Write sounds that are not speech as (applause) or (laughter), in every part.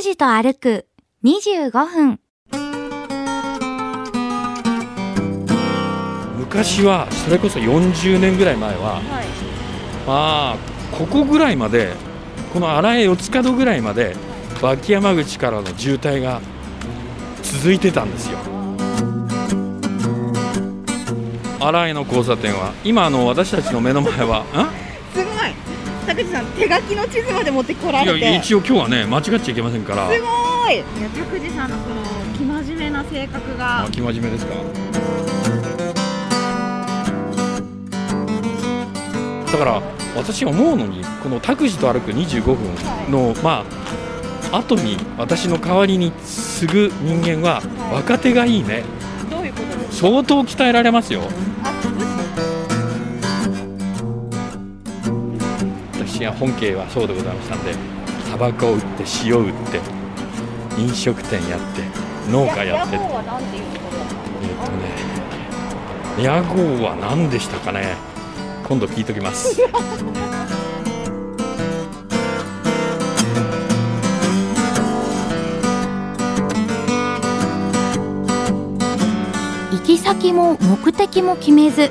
拓司と歩く25分。昔はそれこそ40年ぐらい前は、はい。まあここぐらいまでこの荒江四つ角ぐらいまで脇山口からの渋滞が続いてたんですよ荒江の交差点は今あの私たちの目の前は (laughs) すごい。拓司さん手書きの地図まで持ってこられて。や一応今日はね間違っちゃいけませんからすごい。いや拓司さんのこの生真面目な性格があ。気真面目ですか？だから私思うのにこの拓司と歩く25分の、まあ後に私の代わりに継ぐ人間は若手がいいねどういうことですか？相当鍛えられますよ私は本家はそうでございましたんでタバコを売って塩売って飲食店やって農家やって屋号はなんて。えっとね屋号は何でしたかね？今度聞いときます。行き先も目的も決めず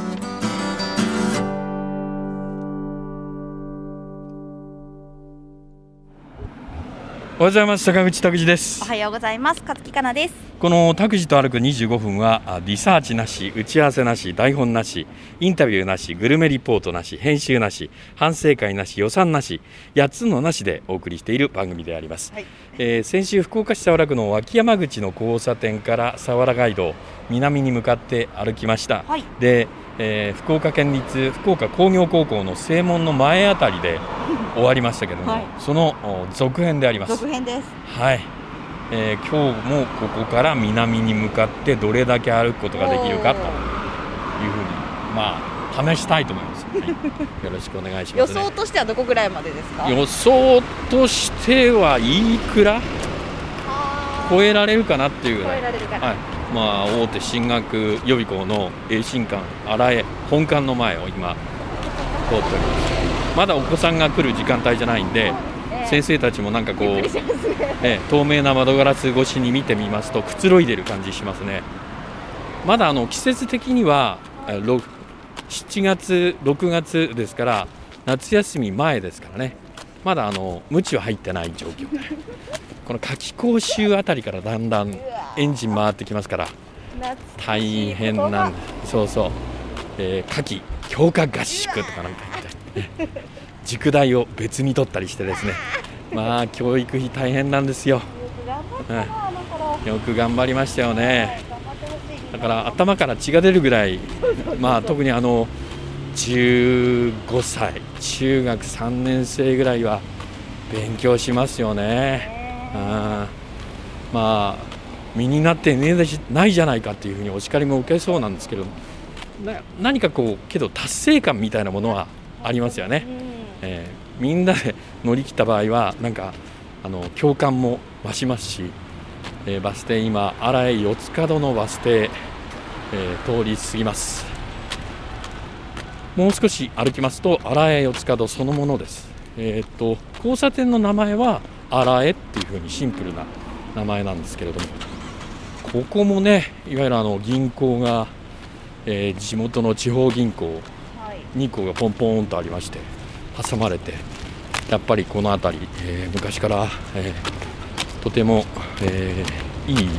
おはようございます坂口拓司ですおはようございます。勝木かなです。この拓司と歩く25分はあリサーチなし打ち合わせなし台本なしインタビューなしグルメリポートなし編集なし反省会なし予算なし8つのなしでお送りしている番組であります、はいえー先週福岡市早良区の脇山口の交差点から早良街道南に向かって歩きました、はい。で、えー福岡県立福岡工業高校の正門の前あたりで (laughs) 終わりましたけども、はい。そのお続編であります。続編です。はい、えー今日もここから南に向かってどれだけ歩くことができるかというふうにまあ試したいと思います、はい、よろしくお願いします、ね、予想としてはどこぐらいまでですか？予想としてはいくら？超えられるかなっていうぐ超らい。えられるかな。はい。まあ、大手進学予備校の栄新館荒江本館の前を今通っております。まだお子さんが来る時間帯じゃないんでええ。先生たちもなんかこうね。ええ透明な窓ガラス越しに見てみますとくつろいでる感じしますね。まだあの季節的には7月6月ですから夏休み前ですからね。まだあの無知は入ってない状況。でこの夏季講習あたりからだんだんエンジン回ってきますから大変なんそうそう、えー夏季強化合宿とかなんか言って、ね (laughs) 塾代を別に取ったりしてですね。まあ教育費大変なんですよ。(laughs) 頑張ったなあの頃。よく頑張りましたよね。だから頭から血が出るぐらいまあ特にあの15歳中学3年生ぐらいは勉強しますよね。あー。まあ身になってねえじないじゃないかっていうふうにお叱りも受けそうなんですけどな何かこうけど達成感みたいなものはありますよね、えー。みんなで乗り切った場合はなんかあの共感も増しますし、えーバス停今荒井四つ角のバス停、えー通り過ぎますもう少し歩きますと荒江四つ角そのものですえーっと交差点の名前は荒江っていうふうにシンプルな名前なんですけれどもここもねいわゆるあの銀行が、えー地元の地方銀行はい。2個がポンポンとありまして挟まれてやっぱりこの辺り、えー昔から、えーとても、えーいい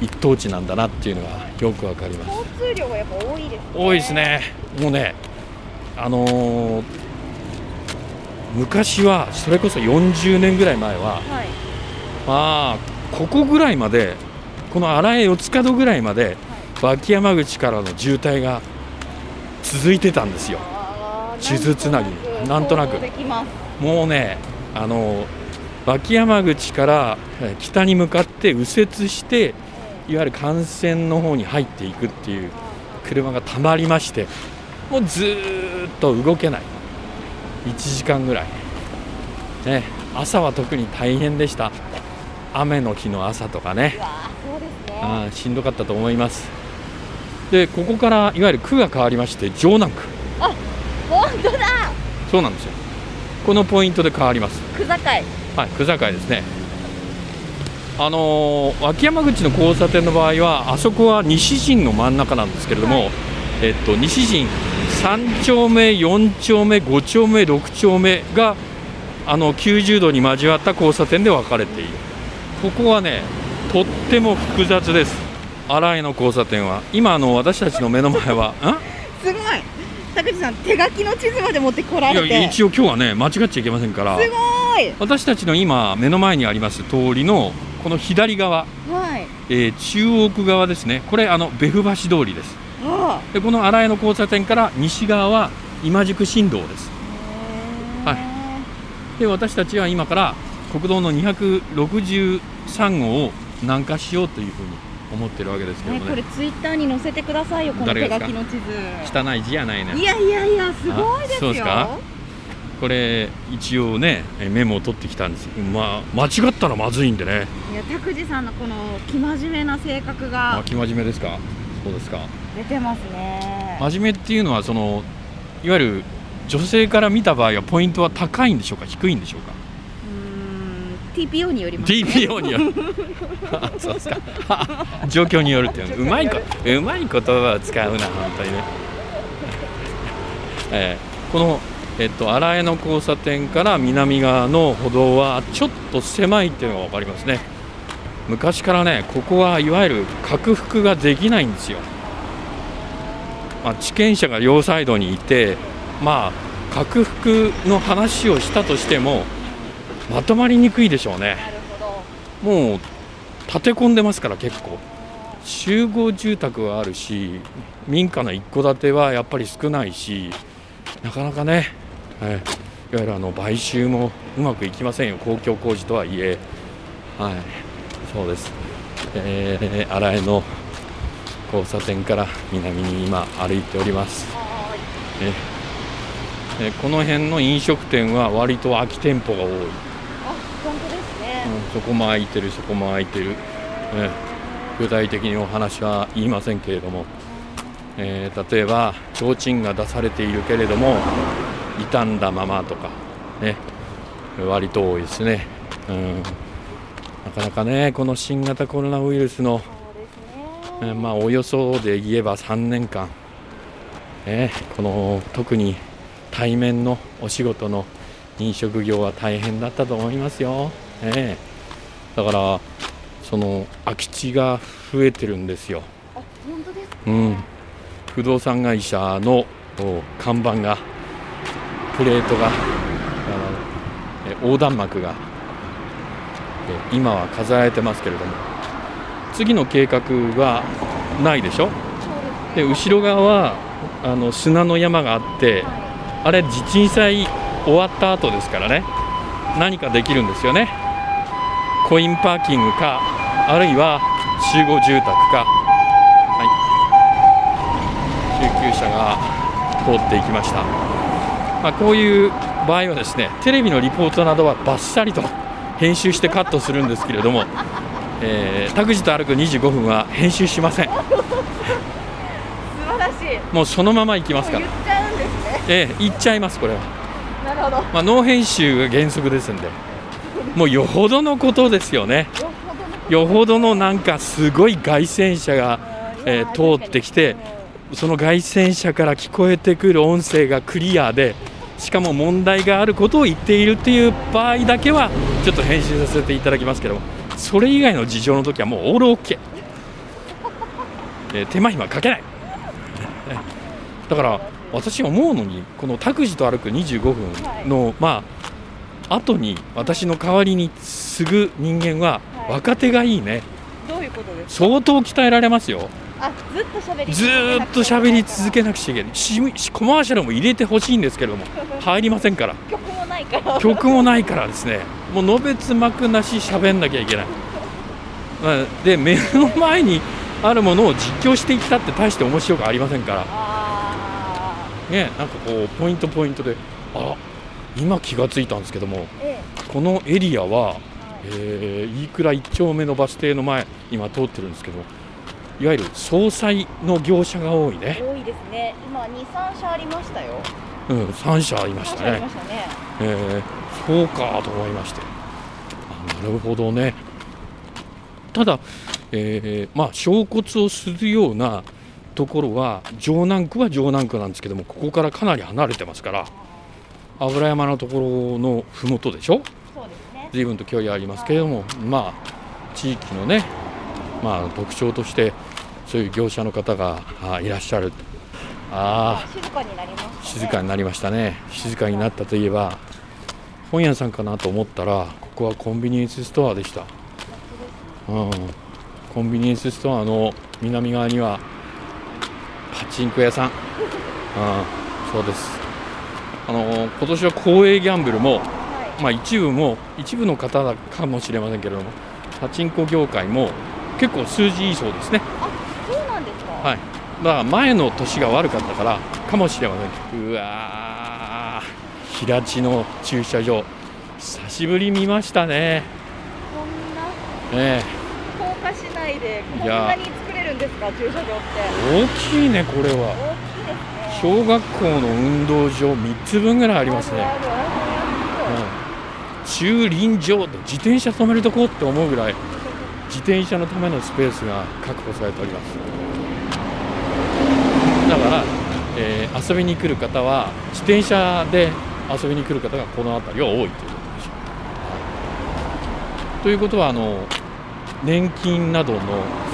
一等地なんだなっていうのがよくわかります交通量がやっぱ多いですね。多いです。ねもうねあのー昔はそれこそ40年ぐらい前ははい。まあここぐらいまでこの荒江四つ角ぐらいまで脇山口からの渋滞が続いてたんですよ地図つなぎなんとなく想像できます。もうねあの脇山口からえー北に向かって右折していわゆる幹線の方に入っていくっていう車がたまりましてもうずーっと動けない。1時間ぐらい、ね、朝は特に大変でした。雨の日の朝とかね。あーしんどかったと思います。でここからいわゆる区が変わりまして城南区。本当だ。そうなんですよ。このポイントで変わります。区境はい区境ですね。あのー秋山口の交差点の場合はあそこは西陣の真ん中なんですけれども、えっと、西陣3丁目4丁目5丁目6丁目があの90度に交わった交差点で分かれている。ここはねとっても複雑です。新井の交差点は。今あの私たちの目の前は (laughs) すごい。拓司さん手書きの地図まで持ってこられて。や一応今日はね間違っちゃいけませんから。すごい私たちの今目の前にあります通りのこの左側、はい。えー中央区側ですね。これあの別府橋通りです。あでこの新井の交差点から西側は今宿新道です。あはい。で私たちは今から国道の263号を南下しようというふうに思ってるわけですけどね、もねこれツイッターに載せてくださいよこの手書きの地図。汚い字やないね。いやいやいやすごいですよ。あそうですか？これ一応ねえメモを取ってきたんです。まあ間違ったらまずいんでね。いや拓司さんのこの生真面目な性格あが生真面目ですか？そうですか。出てますね。真面目っていうのはそのいわゆる女性から見た場合はポイントは高いんでしょうか？低いんでしょうか？うーん TPO によりますね。TPO による。(laughs) あそうですか。(laughs) 状況によるっていうの。(laughs) うまいこうまい言葉を使うな本当にね、えーこのえっと新江の交差点から南側の歩道はちょっと狭いっていうのが分かりますね。昔からねここはいわゆる拡幅ができないんですよ、まあ、地権者が両サイドにいてまあ拡幅の話をしたとしてもまとまりにくいでしょうね。もう立て込んでますから結構。集合住宅はあるし民家の一戸建てはやっぱり少ないしなかなかね、えーいわゆるあの買収もうまくいきませんよ。公共工事とはいえ。はい。そうです、えー、新江の交差点から南に今歩いております。えーこの辺の飲食店は割と空き店舗が多い。あ本当ですね、うんそこも空いてる、そこも空いてる、えー具体的にお話は言いませんけれども、えー例えば提灯が出されているけれども傷んだままとかね。割と多いですね、うん、なかなかねこの新型コロナウイルスの、ね。えーまあ、およそで言えば3年間、ね、この特に対面のお仕事の飲食業は大変だったと思いますよ、ね、だからその空き地が増えてるんですよ、すか？うん、不動産会社のお看板がプレートがえ横断幕がえ今は飾られてますけれども。次の計画はないでしょ？で後ろ側はあの砂の山があってあれ地震災終わった後ですからね。何かできるんですよね。コインパーキングかあるいは集合住宅か、はい、救急車が通っていきました、まあ、こういう場合はですねテレビのリポートなどはバッサリと編集してカットするんですけれども、えー、タクジと歩く25分は編集しません。素晴らしい。もうそのまま行きますから。言っちゃうんですね。ええ、行っちゃいます、これは。なるほど。よまあ、ノー編集が原則ですんで、もうよほどのことですよね、よほどのなんかすごい凱旋車が、えー通ってきて、その凱旋車から聞こえてくる音声がクリアで、しかも問題があることを言っているっていう場合だけは、ちょっと編集させていただきますけども、それ以外の事情の時はもうオールオッケー、えー手間暇かけない。えだから私思うのにこの「拓司と歩く25分の」まあ後に私の代わりに継ぐ人間ははい。若手がいいね。どういうことですか？相当鍛えられますよあずっと喋りずーっと喋り続けなくちゃいけない。ししコマーシャルも入れてほしいんですけれども (laughs) 入りませんから。曲もないから。曲もないからですね。もうのべつ幕なし喋んなきゃいけない、まあで目の前にあるものを実況してきたって大して面白くありませんから。あね、なんかこうポイントポイントであ今気がついたんですけどもえこのエリアは、ええー、飯倉1丁目のバス停の前今通ってるんですけどいわゆる総裁の業者が多いね、多いですね。今二三社ありましたよ。うん、3社ありましたね。三社ありま、したね。えーそうかと思いまして。あなるほどね。ただ、えーまあ、衝突をするようなところは城南区は城南区なんですけどもここからかなり離れてますから油山のところの麓でしょ？そうですね。随分と距離ありますけれども、まあ、地域のね、まあ、特徴としてそういう業者の方があいらっしゃる。ああ静かになりましたね。静かになりましたね。静かになったといえば本屋さんかなと思ったらここはコンビニエンスストアでした、うん、コンビニエンスストアの南側にはパチンコ屋さん、うん、そうです。あの今年は公営ギャンブルもはい。まあ、一部も一部の方かもしれませんけれどもパチンコ業界も結構数字いいそうですね、あそうなんですか。はい、だから前の年が悪かったからかもしれません。うわー。平地の駐車場。久しぶり見ましたね。こんなね福岡市内でこんなに作れるんですか駐車場って。え大きいねこれは。大きいですね。小学校の運動場3つ分ぐらいありますね、うん、駐輪場で自転車止めるとこって思うぐらい自転車のためのスペースが確保されております。だから、えー遊びに来る方は自転車で遊びに来る方がこの辺りは多いということでしょう。ということはあの年金などの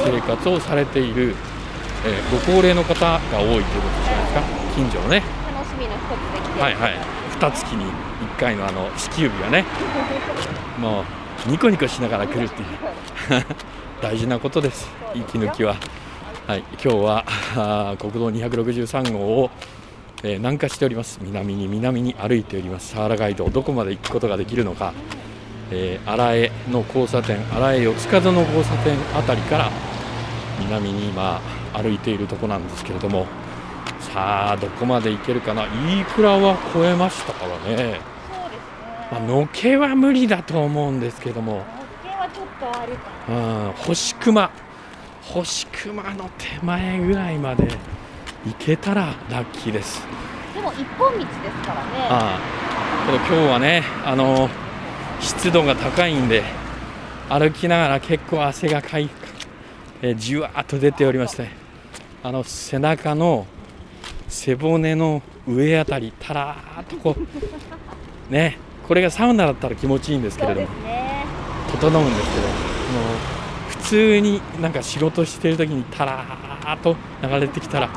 生活をされている、えーご高齢の方が多いということじゃないですか。近所のね。楽しみの一つで来てはいはい。二月に1回のあの支給日がね。もうニコニコしながら来るっていう。(laughs) 大事なことです。息抜きは。はい。今日は国道263号を、えー南下しております。南に南に歩いております。サハラガイドどこまで行くことができるのか、えー、荒江の交差点荒江四つ角の交差点あたりから南に今歩いているとこなんですけれども。さあどこまで行けるかな。飯倉は超えましたからねまあのけは無理だと思うんですけども。はちょっとあるかうん星熊。星熊の手前ぐらいまで行けたらラッキーです。なでも一本道ですからね。ああけど今日はねあの湿度が高いんで歩きながら結構汗がかいえーじわーっと出ておりましてあの背中の背骨の上あたりたらーっとこうねこれがサウナだったら気持ちいいんですけれどもすね整うんですけどもう普通になんか仕事してる時にたらーっと流れてきたら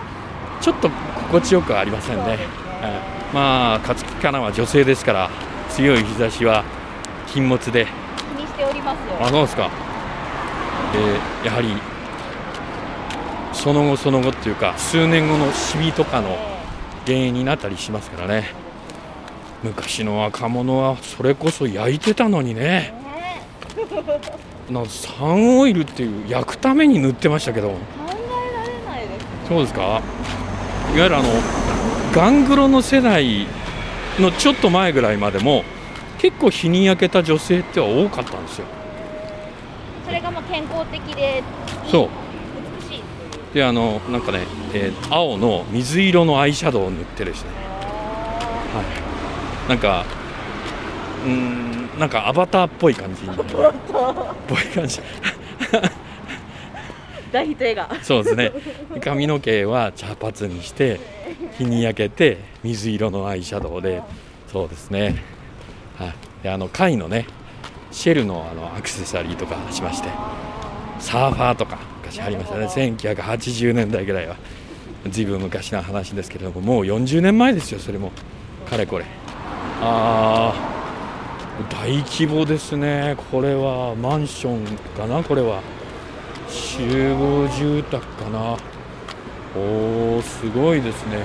ちょっと心地よくはありませんね。ね。えーまあ勝木かなは女性ですから強い日差しは禁物で。気にしておりますよ。あそうですか、えーやはりその後その後っていうか数年後のシミとかのえ原因になったりしますからね昔の若者はそれこそ焼いてたのにね。なサンオイルっていう焼くために塗ってましたけど。考えられないですそうですか？いわゆるあのガングロの世代のちょっと前ぐらいまでも結構日に焼けた女性っては多かったんですよ。それがまあ健康的でそう。美しいであのなんかね、えー青の水色のアイシャドウを塗ってですね、はい、なんかうーんなんかアバターっぽい感じ。にぽい感じ。(laughs) 大ヒット映画。そうですね。髪の毛は茶髪にして日に焼けて水色のアイシャドウで。そうですね、はい、であの貝のねシェルのあのアクセサリーとかしまして。サーファーとか昔ありましたね。1980年代ぐらいは。ずいぶん昔の話ですけれどももう40年前ですよそれも。かれこれあ大規模ですね。これはマンションかな？これは。集合住宅かな？おーすごいですね。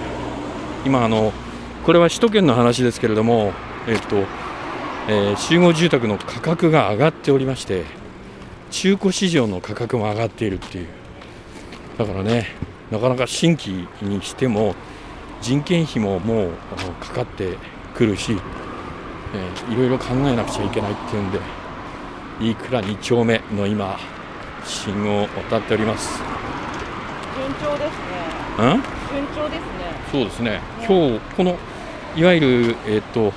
今あのこれは首都圏の話ですけれどもえっと、えー集合住宅の価格が上がっておりまして中古市場の価格も上がっているっていう。だからねなかなか新規にしても人件費ももうかかってくるしえーいろいろ考えなくちゃいけないっていうんで飯倉2丁目の今信号を渡っております。順調ですね。うん？順調ですね。そうですね。今日このいわゆるえっ、と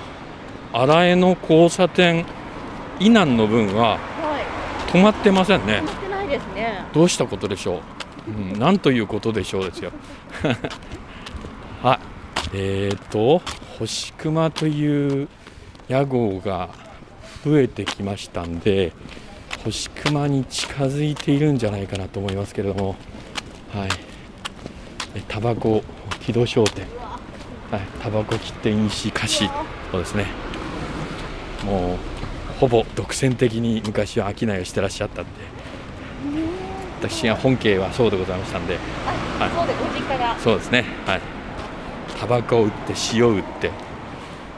荒江の交差点以南の分ははい。止まってませんね。止まってないですね。どうしたことでしょう、うん、なんということでしょうですよはいえーと星熊という屋号が増えてきましたんで星熊に近づいているんじゃないかなと思いますけれどもはい。えタバコ木戸商店。はい。タバコ切手飲酒菓子。そうですね。もうほぼ独占的に昔は商いをしてらっしゃったんで私が本家はそうでございましたんではい。そうですね。はいタバコを売って塩売って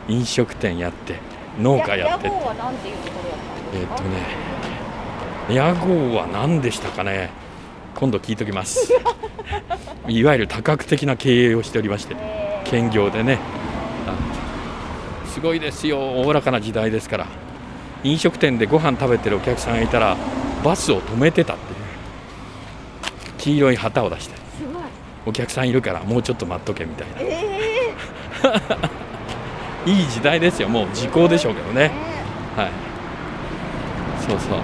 飲食店やって農家やって屋号はなんていうところだったんえーっとね屋号は何でしたかね？今度聞いときます。(laughs) いわゆる多角的な経営をしておりましてえ。ー兼業でね。あすごいですよ。おおらかな時代ですから。飲食店でご飯食べてるお客さんがいたらバスを止めてたっていう。黄色い旗を出してお客さんいるからもうちょっと待っとけみたいな。え (laughs) いい時代ですよもう時効でしょうけどね。ーはい。そうそう。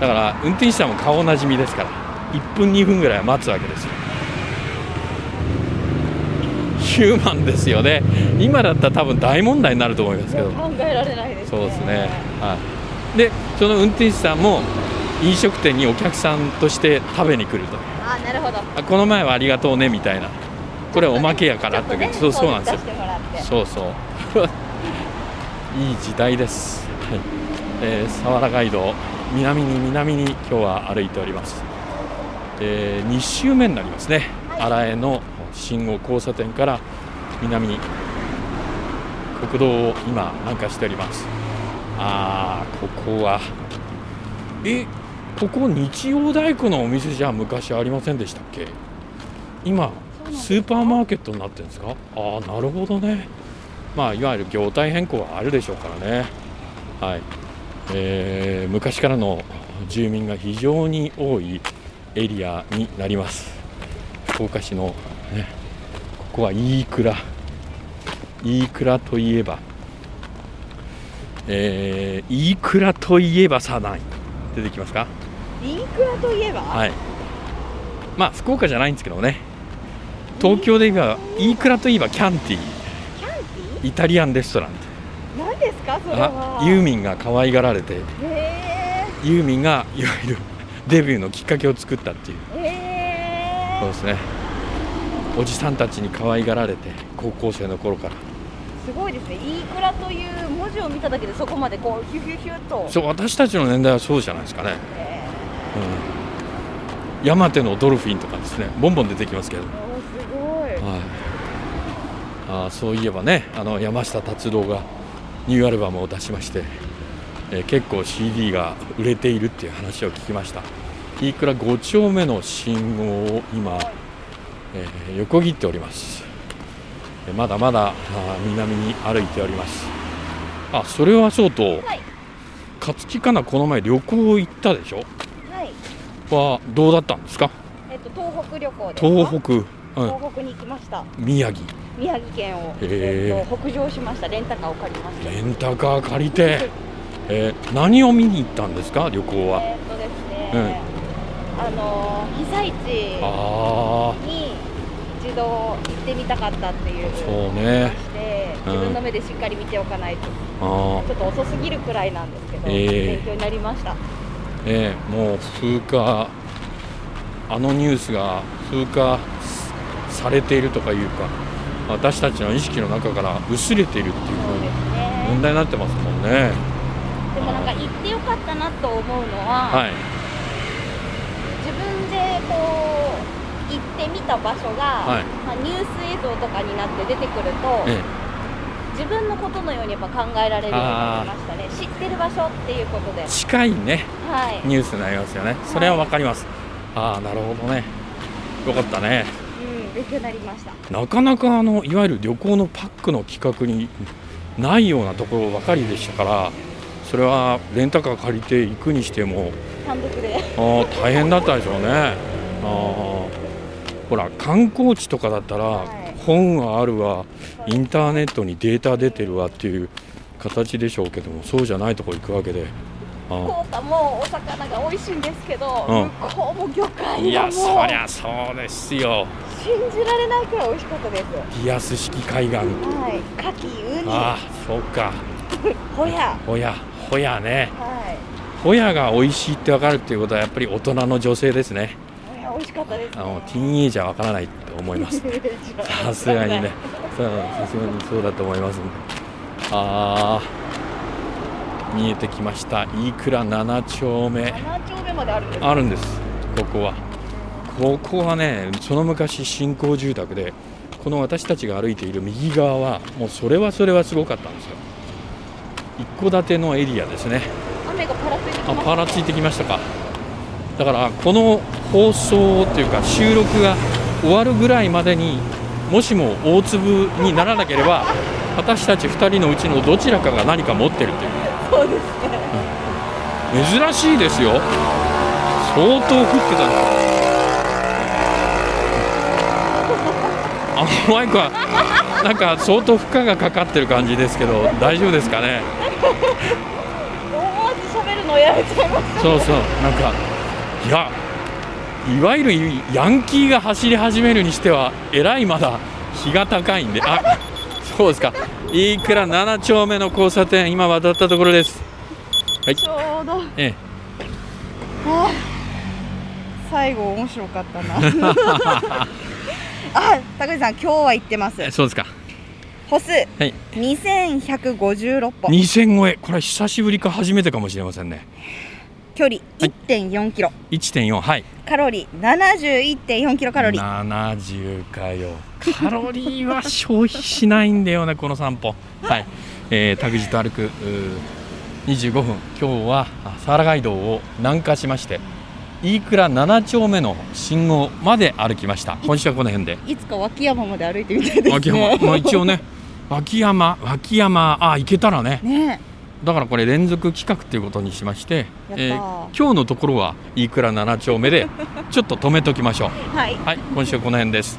だから運転手さんも顔なじみですから。1分2分ぐらいは待つわけですよ。ヒューマンですよね。今だったら多分大問題になると思いますけど。考えられないですね。そうですね。はい。でその運転手さんも飲食店にお客さんとして食べに来るとあなるほど。あこの前はありがとうねみたいな。これおまけやからって、っとねそうそうなんですよ。そうそう。(laughs) いい時代です、はい。えー、佐原街道南に南に今日は歩いております、え2周目になりますね。荒江の信号交差点から南に国道を今南下しております。あーここはえここ日曜大工のお店じゃ昔ありませんでしたっけ？今スーパーマーケットになってるんですか？ああなるほどね。まあいわゆる業態変更はあるでしょうからね。はい、えー昔からの住民が非常に多いエリアになります。福岡市のねここは飯倉飯倉といえばえー、飯倉といえばさ何出てきますか？インクラといえば、はい。まあ福岡じゃないんですけどね。東京で言えば飯倉といえばキャンティイタリアンレストラン。ィ何ですかそれは？あユーミンが可愛がられて。へユーミンがいわゆるデビューのきっかけを作ったっていう。そうですね。おじさんたちに可愛がられて高校生の頃から。すごいですね。インクラという文字を見ただけでそこまでこうヒュヒュヒュッと。そう私たちの年代はそうじゃないですかね、へうん、山手のドルフィンとかですね。ボンボン出てきますけど。すごい。はい、あーそういえばねあの山下達郎がニューアルバムを出しまして、えー結構 CD が売れているっていう話を聞きました。飯倉5丁目の信号を今、えー横切っております。えーまだまだ南に歩いております。あそれはそうと、はい。勝木かなこの前旅行行ったでしょ？はいはどうだったんですか？えっと東北旅行で東北、うん、東北に行きました。宮城。宮城県を、え。っと北上しました。レンタカーを借りました。レンタカー借りて、(laughs) えー何を見に行ったんですか？旅行は。えっとですね、あのー被災地あに一度行ってみたかったっていうあそうね。自分の目でしっかり見ておかないと、あちょっと遅すぎるくらいなんですけど、えー勉強になりましたーねもう風化あのニュースが風化されているとかいうか私たちの意識の中から薄れているっていう問題になってますもんね。でもなんか行ってよかったなと思うのは、はい。自分でこう行ってみた場所が、はい。まあ、ニュース映像とかになって出てくると、え自分のことのようにやっぱ考えられるようになりましたね。知ってる場所っていうことで。え近いね。はい、ニュースになりますよね。それはわかります、ああなるほどね。よかったね。うん、勉強になりました。なかなかあのいわゆる旅行のパックの企画にないようなところばかりでしたからそれはレンタカー借りて行くにしても単独で。あー大変だったでしょうね。あーほら観光地とかだったら、はい。本があるわインターネットにデータ出てるわっていう形でしょうけどもそうじゃないとこ行くわけで。あ福岡もお魚が美味しいんですけど、うん。向こうも魚介がもいやそりゃそうですよ。信じられないくらい美味しかったです。リアス式海岸。はい。牡蠣ウニ。ああそうか。ホヤ。ホヤホヤね。はい。ホヤが美味しいって分かるっていうことはやっぱり大人の女性ですね美味しかったです、ね、あのティーンエイジャーは分からないと思います。さすがにね。さすがにそうだと思います。んであー。見えてきました。飯倉7丁目。7丁目まであるんですあるんです。ここは。ここはねその昔新興住宅でこの私たちが歩いている右側はもうそれはそれはすごかったんですよ。一戸建てのエリアですね。雨がパラついてきあまパラついてきましたかだからこの放送というか収録が終わるぐらいまでにもしも大粒にならなければ私たち2人のうちのどちらかが何か持ってるという。そうですね。珍しいですよ相当降ってた。んですあのマイクはなんか相当負荷がかかってる感じですけど大丈夫ですかね？(laughs) 思わず喋るのをやめちゃいましそうそう。なんかいやいわゆるヤンキーが走り始めるにしてはえらいまだ日が高いんで。あそうですか。飯倉7丁目の交差点今渡ったところです。はい。たちょうど。え最後面白かったな。(laughs) あ高橋さん今日は行ってます。えそうですか。歩数。はい。2156歩。2000超え。これは久しぶりか初めてかもしれませんね距離1.4キロ、1.4はい。カロリー71.4キロカロリー。70かよ。カロリーは消費しないんだよね (laughs) この散歩。はい、えー、タグジと歩くうー25分今日はあ佐原街道を南下しまして飯倉7丁目の信号まで歩きました。今週はこの辺で。いつか脇山まで歩いてみたいですね。脇山、まあ、一応ね脇山脇山あ行けたらね。ねだからこれ連続企画ということにしまして、えー今日のところは飯倉7丁目でちょっと止めときましょう。(laughs) はい。はい今週はこの辺です